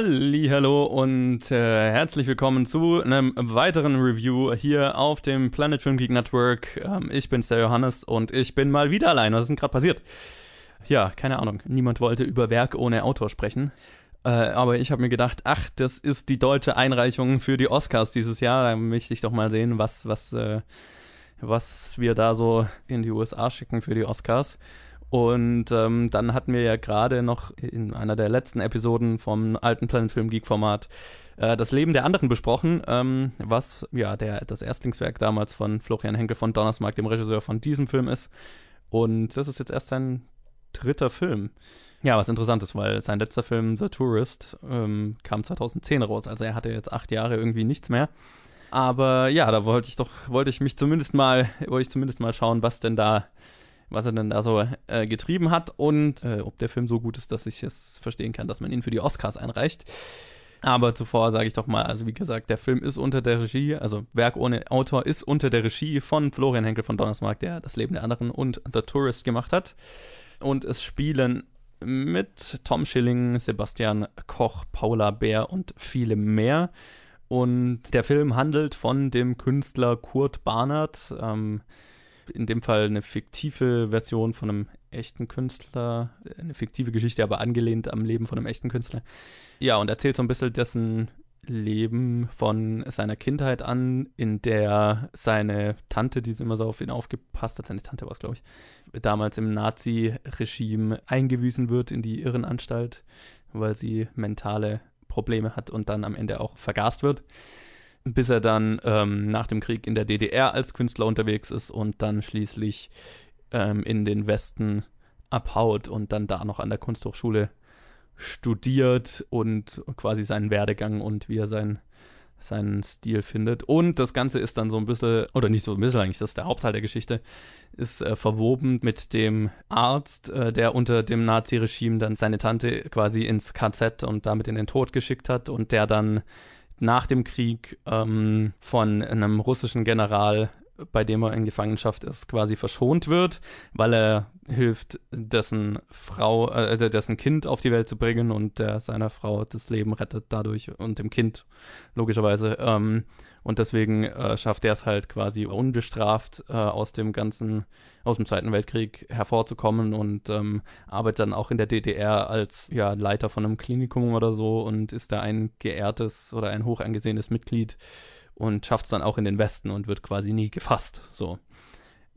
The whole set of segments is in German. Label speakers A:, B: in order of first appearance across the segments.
A: Hallo und äh, herzlich willkommen zu einem weiteren Review hier auf dem Planet Film Geek Network. Ähm, ich bin der Johannes und ich bin mal wieder allein. Was ist denn gerade passiert? Ja, keine Ahnung. Niemand wollte über Werk ohne Autor sprechen. Äh, aber ich habe mir gedacht, ach, das ist die deutsche Einreichung für die Oscars dieses Jahr. Da möchte ich doch mal sehen, was, was, äh, was wir da so in die USA schicken für die Oscars. Und ähm, dann hatten wir ja gerade noch in einer der letzten Episoden vom alten Planet Film Geek Format äh, das Leben der anderen besprochen, ähm, was ja der, das Erstlingswerk damals von Florian Henkel von Donnersmark, dem Regisseur von diesem Film ist. Und das ist jetzt erst sein dritter Film. Ja, was interessant ist, weil sein letzter Film, The Tourist, ähm, kam 2010 raus. Also er hatte jetzt acht Jahre irgendwie nichts mehr. Aber ja, da wollte ich doch, wollte ich mich zumindest mal, wollte ich zumindest mal schauen, was denn da was er denn da so äh, getrieben hat und äh, ob der Film so gut ist, dass ich es verstehen kann, dass man ihn für die Oscars einreicht. Aber zuvor sage ich doch mal, also wie gesagt, der Film ist unter der Regie, also Werk ohne Autor ist unter der Regie von Florian Henkel von Donnersmarck, der das Leben der anderen und The Tourist gemacht hat. Und es spielen mit Tom Schilling, Sebastian Koch, Paula Bär und viele mehr. Und der Film handelt von dem Künstler Kurt Barnard. Ähm, in dem Fall eine fiktive Version von einem echten Künstler, eine fiktive Geschichte, aber angelehnt am Leben von einem echten Künstler. Ja, und erzählt so ein bisschen dessen Leben von seiner Kindheit an, in der seine Tante, die immer so auf ihn aufgepasst hat, seine Tante war es, glaube ich, damals im Nazi-Regime eingewiesen wird in die Irrenanstalt, weil sie mentale Probleme hat und dann am Ende auch vergast wird bis er dann ähm, nach dem Krieg in der DDR als Künstler unterwegs ist und dann schließlich ähm, in den Westen abhaut und dann da noch an der Kunsthochschule studiert und quasi seinen Werdegang und wie er sein, seinen Stil findet. Und das Ganze ist dann so ein bisschen, oder nicht so ein bisschen eigentlich, das ist der Hauptteil der Geschichte, ist äh, verwoben mit dem Arzt, äh, der unter dem Nazi-Regime dann seine Tante quasi ins KZ und damit in den Tod geschickt hat und der dann nach dem Krieg ähm, von einem russischen General, bei dem er in Gefangenschaft ist, quasi verschont wird, weil er hilft, dessen Frau, äh, dessen Kind auf die Welt zu bringen und der seiner Frau das Leben rettet dadurch und dem Kind logischerweise. Ähm, und deswegen äh, schafft er es halt quasi unbestraft äh, aus dem ganzen, aus dem Zweiten Weltkrieg hervorzukommen und ähm, arbeitet dann auch in der DDR als ja, Leiter von einem Klinikum oder so und ist da ein geehrtes oder ein hoch angesehenes Mitglied und schafft es dann auch in den Westen und wird quasi nie gefasst. So.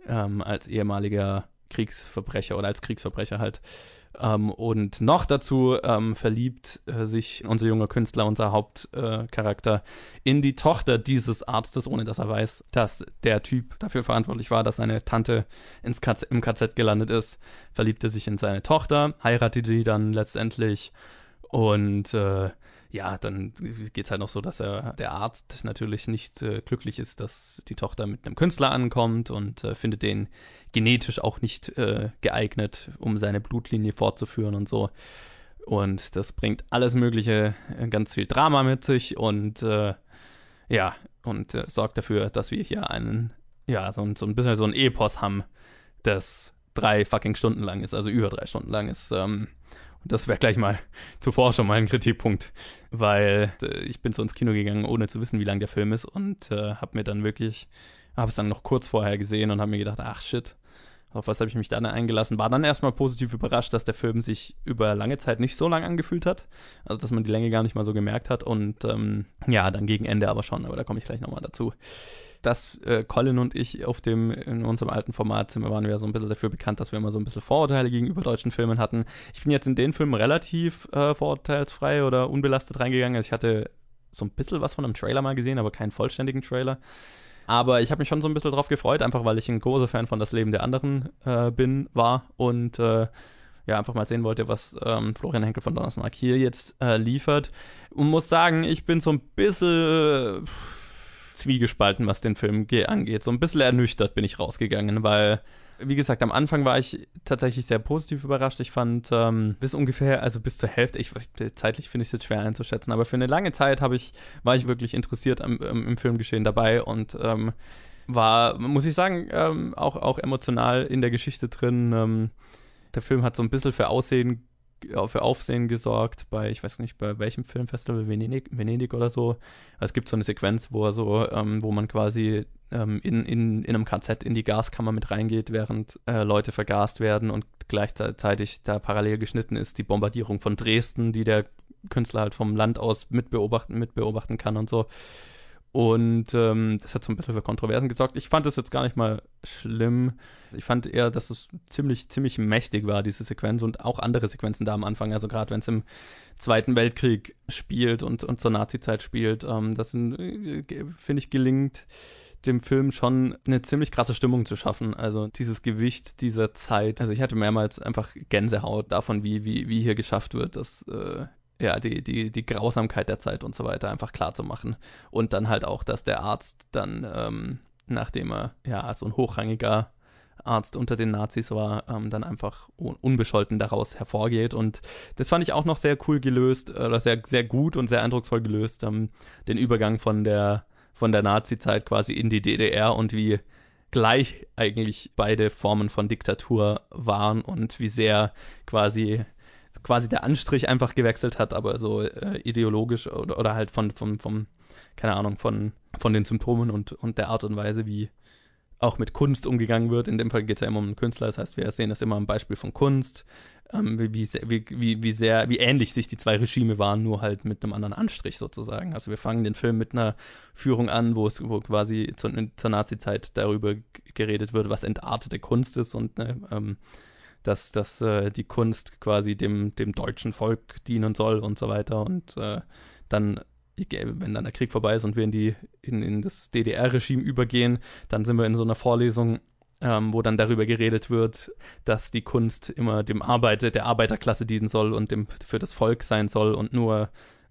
A: Ähm, als ehemaliger Kriegsverbrecher oder als Kriegsverbrecher halt. Ähm, und noch dazu ähm, verliebt äh, sich unser junger Künstler, unser Hauptcharakter, äh, in die Tochter dieses Arztes, ohne dass er weiß, dass der Typ dafür verantwortlich war, dass seine Tante ins KZ, im KZ gelandet ist. Verliebt er sich in seine Tochter, heiratet die dann letztendlich und äh, ja, dann geht es halt noch so, dass er, der Arzt natürlich nicht äh, glücklich ist, dass die Tochter mit einem Künstler ankommt und äh, findet den genetisch auch nicht äh, geeignet, um seine Blutlinie fortzuführen und so. Und das bringt alles Mögliche, äh, ganz viel Drama mit sich und äh, ja, und äh, sorgt dafür, dass wir hier einen, ja, so, so ein bisschen so ein Epos haben, das drei fucking Stunden lang ist, also über drei Stunden lang ist. Ähm, das wäre gleich mal zuvor schon mal ein Kritikpunkt, weil äh, ich bin so ins Kino gegangen, ohne zu wissen, wie lang der Film ist und äh, habe mir dann wirklich, habe es dann noch kurz vorher gesehen und habe mir gedacht, ach shit, auf was habe ich mich dann eingelassen? War dann erstmal positiv überrascht, dass der Film sich über lange Zeit nicht so lang angefühlt hat. Also, dass man die Länge gar nicht mal so gemerkt hat. Und ähm, ja, dann gegen Ende aber schon, aber da komme ich gleich nochmal dazu dass äh, Colin und ich auf dem, in unserem alten Format sind, waren wir so ein bisschen dafür bekannt, dass wir immer so ein bisschen Vorurteile gegenüber deutschen Filmen hatten. Ich bin jetzt in den Filmen relativ äh, vorurteilsfrei oder unbelastet reingegangen. Also ich hatte so ein bisschen was von einem Trailer mal gesehen, aber keinen vollständigen Trailer. Aber ich habe mich schon so ein bisschen drauf gefreut, einfach weil ich ein großer Fan von Das Leben der anderen äh, bin, war und äh, ja, einfach mal sehen wollte, was ähm, Florian Henkel von Donnersmark hier jetzt äh, liefert. Und muss sagen, ich bin so ein bisschen zwiegespalten, was den Film angeht. So ein bisschen ernüchtert bin ich rausgegangen, weil, wie gesagt, am Anfang war ich tatsächlich sehr positiv überrascht. Ich fand ähm, bis ungefähr, also bis zur Hälfte, ich, zeitlich finde ich es jetzt schwer einzuschätzen, aber für eine lange Zeit ich, war ich wirklich interessiert am, im, im Filmgeschehen dabei und ähm, war, muss ich sagen, ähm, auch, auch emotional in der Geschichte drin. Ähm, der Film hat so ein bisschen für Aussehen für Aufsehen gesorgt bei, ich weiß nicht, bei welchem Filmfestival, Venedig, Venedig oder so. Es gibt so eine Sequenz, wo er so, ähm, wo man quasi ähm, in, in, in einem KZ in die Gaskammer mit reingeht, während äh, Leute vergast werden und gleichzeitig da parallel geschnitten ist die Bombardierung von Dresden, die der Künstler halt vom Land aus mitbeobachten, mitbeobachten kann und so. Und ähm, das hat so ein bisschen für Kontroversen gesorgt. Ich fand das jetzt gar nicht mal schlimm. Ich fand eher, dass es ziemlich, ziemlich mächtig war, diese Sequenz und auch andere Sequenzen da am Anfang. Also gerade wenn es im Zweiten Weltkrieg spielt und, und zur Nazi-Zeit spielt, ähm, das äh, finde ich gelingt dem Film schon eine ziemlich krasse Stimmung zu schaffen. Also dieses Gewicht dieser Zeit. Also ich hatte mehrmals einfach Gänsehaut davon, wie, wie, wie hier geschafft wird, dass äh, ja, die, die, die Grausamkeit der Zeit und so weiter einfach klar zu machen. Und dann halt auch, dass der Arzt dann, ähm, nachdem er ja so ein hochrangiger Arzt unter den Nazis war, ähm, dann einfach un unbescholten daraus hervorgeht. Und das fand ich auch noch sehr cool gelöst, oder sehr, sehr gut und sehr eindrucksvoll gelöst, ähm, den Übergang von der, von der Nazi-Zeit quasi in die DDR und wie gleich eigentlich beide Formen von Diktatur waren und wie sehr quasi quasi der Anstrich einfach gewechselt hat, aber so äh, ideologisch oder, oder halt von, von, vom, keine Ahnung, von, von den Symptomen und, und der Art und Weise, wie auch mit Kunst umgegangen wird. In dem Fall geht es ja immer um einen Künstler, das heißt, wir sehen das immer am Beispiel von Kunst, ähm, wie, wie, wie, wie sehr, wie ähnlich sich die zwei Regime waren, nur halt mit einem anderen Anstrich sozusagen. Also wir fangen den Film mit einer Führung an, wo es, wo quasi zur, zur Nazi-Zeit darüber geredet wird, was entartete Kunst ist und ne, ähm, dass, dass äh, die Kunst quasi dem, dem deutschen Volk dienen soll und so weiter. Und äh, dann, wenn dann der Krieg vorbei ist und wir in, die, in, in das DDR-Regime übergehen, dann sind wir in so einer Vorlesung, ähm, wo dann darüber geredet wird, dass die Kunst immer dem Arbeit, der Arbeiterklasse dienen soll und dem, für das Volk sein soll und nur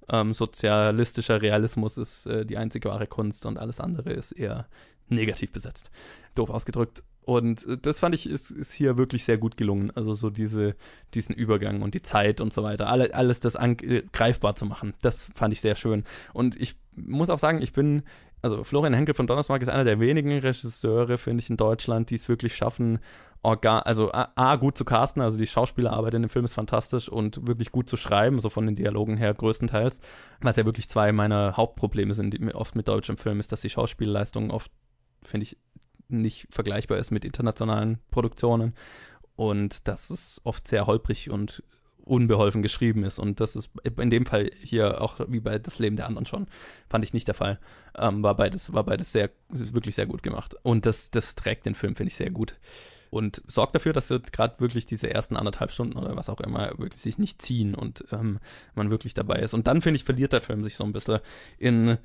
A: ähm, sozialistischer Realismus ist äh, die einzige wahre Kunst und alles andere ist eher negativ besetzt. Doof ausgedrückt. Und äh, das fand ich, ist, ist hier wirklich sehr gut gelungen. Also so diese, diesen Übergang und die Zeit und so weiter. Alle, alles das äh, greifbar zu machen. Das fand ich sehr schön. Und ich muss auch sagen, ich bin, also Florian Henkel von Donnersmarck ist einer der wenigen Regisseure, finde ich, in Deutschland, die es wirklich schaffen, organ, also A, A, gut zu casten, also die Schauspielerarbeit in dem Film ist fantastisch und wirklich gut zu schreiben, so von den Dialogen her größtenteils. Was ja wirklich zwei meiner Hauptprobleme sind, die oft mit deutschem Film, ist, dass die Schauspielleistung oft, finde ich, nicht vergleichbar ist mit internationalen Produktionen und dass es oft sehr holprig und unbeholfen geschrieben ist. Und das ist in dem Fall hier auch wie bei Das Leben der anderen schon, fand ich nicht der Fall. Ähm, war beides, war beides sehr, wirklich sehr gut gemacht. Und das, das trägt den Film, finde ich, sehr gut und sorgt dafür, dass gerade wirklich diese ersten anderthalb Stunden oder was auch immer wirklich sich nicht ziehen und ähm, man wirklich dabei ist. Und dann, finde ich, verliert der Film sich so ein bisschen in,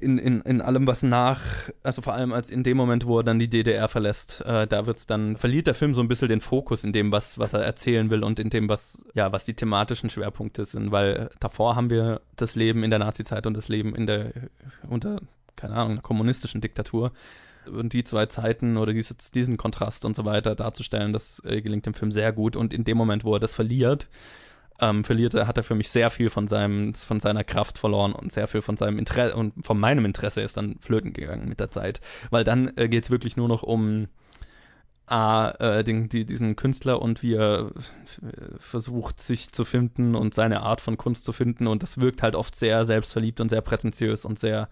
A: in, in, in allem, was nach, also vor allem als in dem Moment, wo er dann die DDR verlässt, äh, da wird's dann, verliert der Film so ein bisschen den Fokus in dem, was, was er erzählen will und in dem, was, ja, was die thematischen Schwerpunkte sind, weil davor haben wir das Leben in der Nazizeit und das Leben in der, unter, keine Ahnung, einer kommunistischen Diktatur und die zwei Zeiten oder diese, diesen Kontrast und so weiter darzustellen, das äh, gelingt dem Film sehr gut. Und in dem Moment, wo er das verliert, ähm, verliert er, hat er für mich sehr viel von seinem, von seiner Kraft verloren und sehr viel von seinem Interesse und von meinem Interesse ist dann flöten gegangen mit der Zeit. Weil dann äh, geht es wirklich nur noch um A, äh, den, die, diesen Künstler und wie er äh, versucht, sich zu finden und seine Art von Kunst zu finden. Und das wirkt halt oft sehr selbstverliebt und sehr prätentiös und sehr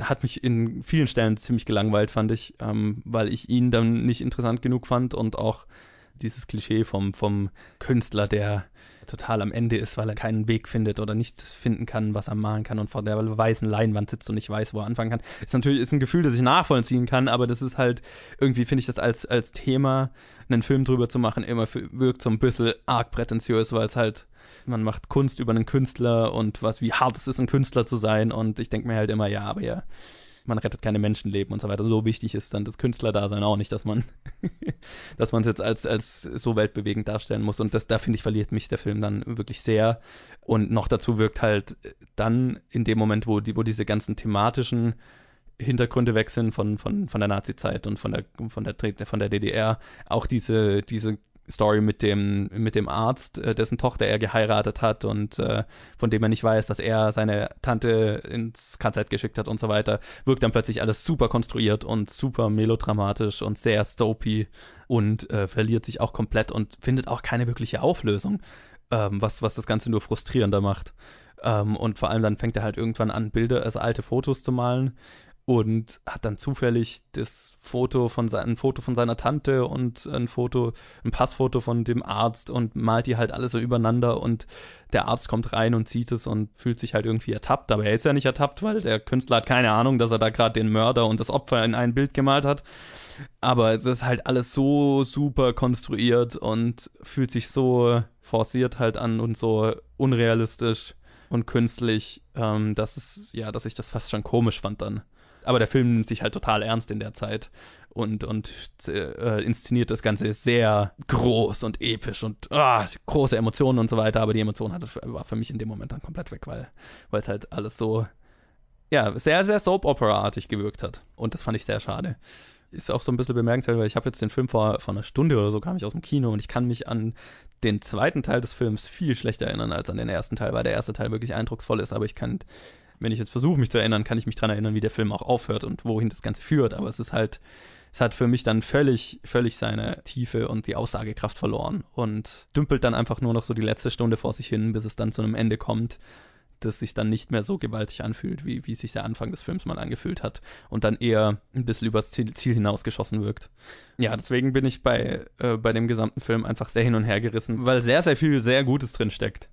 A: hat mich in vielen Stellen ziemlich gelangweilt, fand ich, ähm, weil ich ihn dann nicht interessant genug fand und auch dieses Klischee vom, vom Künstler, der total am Ende ist, weil er keinen Weg findet oder nichts finden kann, was er malen kann und vor der weißen Leinwand sitzt und nicht weiß, wo er anfangen kann. Ist natürlich ist ein Gefühl, das ich nachvollziehen kann, aber das ist halt irgendwie finde ich das als als Thema einen Film drüber zu machen immer wirkt so ein bisschen arg prätentiös, weil es halt man macht Kunst über einen Künstler und was, wie hart es ist, ein Künstler zu sein. Und ich denke mir halt immer, ja, aber ja, man rettet keine Menschenleben und so weiter. So wichtig ist dann das Künstlerdasein auch nicht, dass man, dass man es jetzt als, als so weltbewegend darstellen muss. Und das, da finde ich, verliert mich der Film dann wirklich sehr. Und noch dazu wirkt halt dann in dem Moment, wo die, wo diese ganzen thematischen Hintergründe wechseln von, von, von der Nazi-Zeit und von der, von der, von der DDR, auch diese, diese Story mit dem, mit dem Arzt, äh, dessen Tochter er geheiratet hat und äh, von dem er nicht weiß, dass er seine Tante ins KZ geschickt hat und so weiter, wirkt dann plötzlich alles super konstruiert und super melodramatisch und sehr soapy und äh, verliert sich auch komplett und findet auch keine wirkliche Auflösung, ähm, was, was das Ganze nur frustrierender macht. Ähm, und vor allem dann fängt er halt irgendwann an, Bilder, also alte Fotos zu malen und hat dann zufällig das Foto von sein, ein Foto von seiner Tante und ein Foto, ein Passfoto von dem Arzt und malt die halt alle so übereinander und der Arzt kommt rein und sieht es und fühlt sich halt irgendwie ertappt, aber er ist ja nicht ertappt, weil der Künstler hat keine Ahnung, dass er da gerade den Mörder und das Opfer in ein Bild gemalt hat. Aber es ist halt alles so super konstruiert und fühlt sich so forciert halt an und so unrealistisch und künstlich, ähm, dass es, ja, dass ich das fast schon komisch fand dann. Aber der Film nimmt sich halt total ernst in der Zeit und, und äh, inszeniert das Ganze sehr groß und episch und ah, große Emotionen und so weiter. Aber die Emotion hatte, war für mich in dem Moment dann komplett weg, weil es halt alles so, ja, sehr, sehr Soap-Opera-artig gewirkt hat. Und das fand ich sehr schade. Ist auch so ein bisschen bemerkenswert, weil ich habe jetzt den Film vor, vor einer Stunde oder so kam ich aus dem Kino und ich kann mich an den zweiten Teil des Films viel schlechter erinnern als an den ersten Teil, weil der erste Teil wirklich eindrucksvoll ist, aber ich kann wenn ich jetzt versuche, mich zu erinnern, kann ich mich daran erinnern, wie der Film auch aufhört und wohin das Ganze führt. Aber es ist halt, es hat für mich dann völlig, völlig seine Tiefe und die Aussagekraft verloren und dümpelt dann einfach nur noch so die letzte Stunde vor sich hin, bis es dann zu einem Ende kommt, das sich dann nicht mehr so gewaltig anfühlt, wie, wie sich der Anfang des Films mal angefühlt hat und dann eher ein bisschen übers Ziel, Ziel hinausgeschossen wirkt. Ja, deswegen bin ich bei, äh, bei dem gesamten Film einfach sehr hin und her gerissen, weil sehr, sehr viel sehr Gutes drin steckt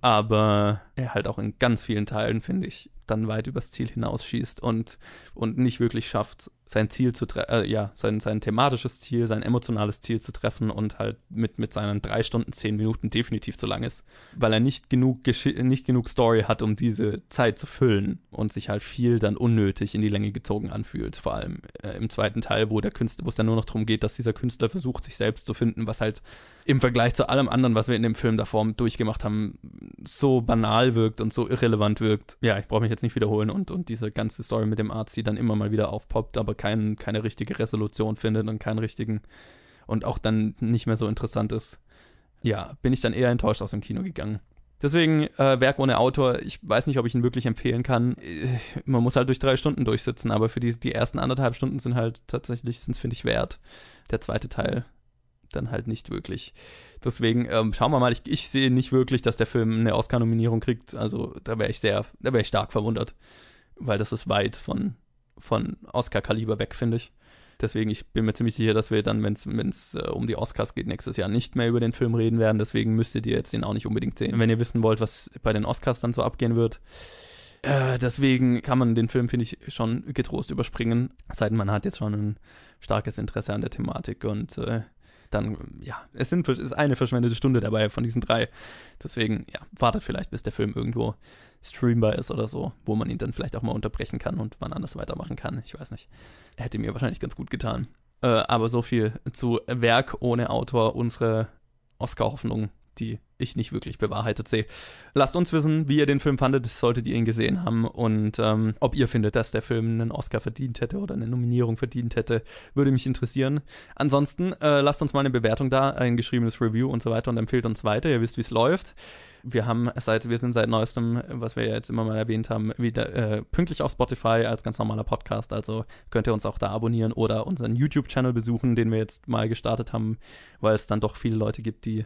A: aber er halt auch in ganz vielen Teilen, finde ich, dann weit übers Ziel hinausschießt und, und nicht wirklich schafft, sein Ziel zu äh, ja, sein, sein thematisches Ziel, sein emotionales Ziel zu treffen und halt mit, mit seinen drei Stunden, zehn Minuten definitiv zu lang ist. Weil er nicht genug, nicht genug Story hat, um diese Zeit zu füllen und sich halt viel dann unnötig in die Länge gezogen anfühlt. Vor allem äh, im zweiten Teil, wo der Künstler, wo es dann nur noch darum geht, dass dieser Künstler versucht, sich selbst zu finden, was halt im Vergleich zu allem anderen, was wir in dem Film davor durchgemacht haben, so banal wirkt und so irrelevant wirkt. Ja, ich brauche mich jetzt nicht wiederholen und, und diese ganze Story mit dem Arzt, die dann immer mal wieder aufpoppt, aber kein, keine richtige Resolution findet und keinen richtigen und auch dann nicht mehr so interessant ist, ja, bin ich dann eher enttäuscht aus dem Kino gegangen. Deswegen äh, Werk ohne Autor, ich weiß nicht, ob ich ihn wirklich empfehlen kann. Äh, man muss halt durch drei Stunden durchsitzen, aber für die, die ersten anderthalb Stunden sind halt tatsächlich, sind finde ich, wert. Der zweite Teil dann halt nicht wirklich. Deswegen ähm, schauen wir mal, ich, ich sehe nicht wirklich, dass der Film eine Oscar-Nominierung kriegt. Also da wäre ich sehr, da wäre ich stark verwundert, weil das ist weit von von Oscar-Kaliber weg, finde ich. Deswegen, ich bin mir ziemlich sicher, dass wir dann, wenn es äh, um die Oscars geht, nächstes Jahr nicht mehr über den Film reden werden. Deswegen müsstet ihr jetzt den auch nicht unbedingt sehen. Wenn ihr wissen wollt, was bei den Oscars dann so abgehen wird. Äh, deswegen kann man den Film, finde ich, schon getrost überspringen. Seit man hat jetzt schon ein starkes Interesse an der Thematik und äh, dann, ja, es sind, ist eine verschwendete Stunde dabei von diesen drei. Deswegen, ja, wartet vielleicht, bis der Film irgendwo streambar ist oder so, wo man ihn dann vielleicht auch mal unterbrechen kann und wann anders weitermachen kann. Ich weiß nicht. Hätte mir wahrscheinlich ganz gut getan. Äh, aber so viel zu Werk ohne Autor, unsere Oscar-Hoffnung, die ich nicht wirklich bewahrheitet sehe. Lasst uns wissen, wie ihr den Film fandet, solltet ihr ihn gesehen haben und ähm, ob ihr findet, dass der Film einen Oscar verdient hätte oder eine Nominierung verdient hätte, würde mich interessieren. Ansonsten äh, lasst uns mal eine Bewertung da, ein geschriebenes Review und so weiter und empfehlt uns weiter. Ihr wisst, wie es läuft. Wir haben seit, wir sind seit neuestem, was wir ja jetzt immer mal erwähnt haben, wieder äh, pünktlich auf Spotify als ganz normaler Podcast. Also könnt ihr uns auch da abonnieren oder unseren YouTube-Channel besuchen, den wir jetzt mal gestartet haben, weil es dann doch viele Leute gibt, die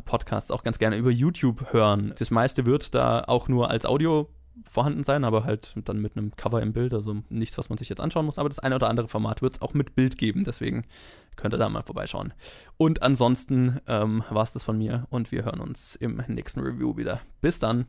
A: Podcasts auch ganz gerne über YouTube hören. Das meiste wird da auch nur als Audio vorhanden sein, aber halt dann mit einem Cover im Bild, also nichts, was man sich jetzt anschauen muss, aber das eine oder andere Format wird es auch mit Bild geben, deswegen könnt ihr da mal vorbeischauen. Und ansonsten ähm, war es das von mir und wir hören uns im nächsten Review wieder. Bis dann!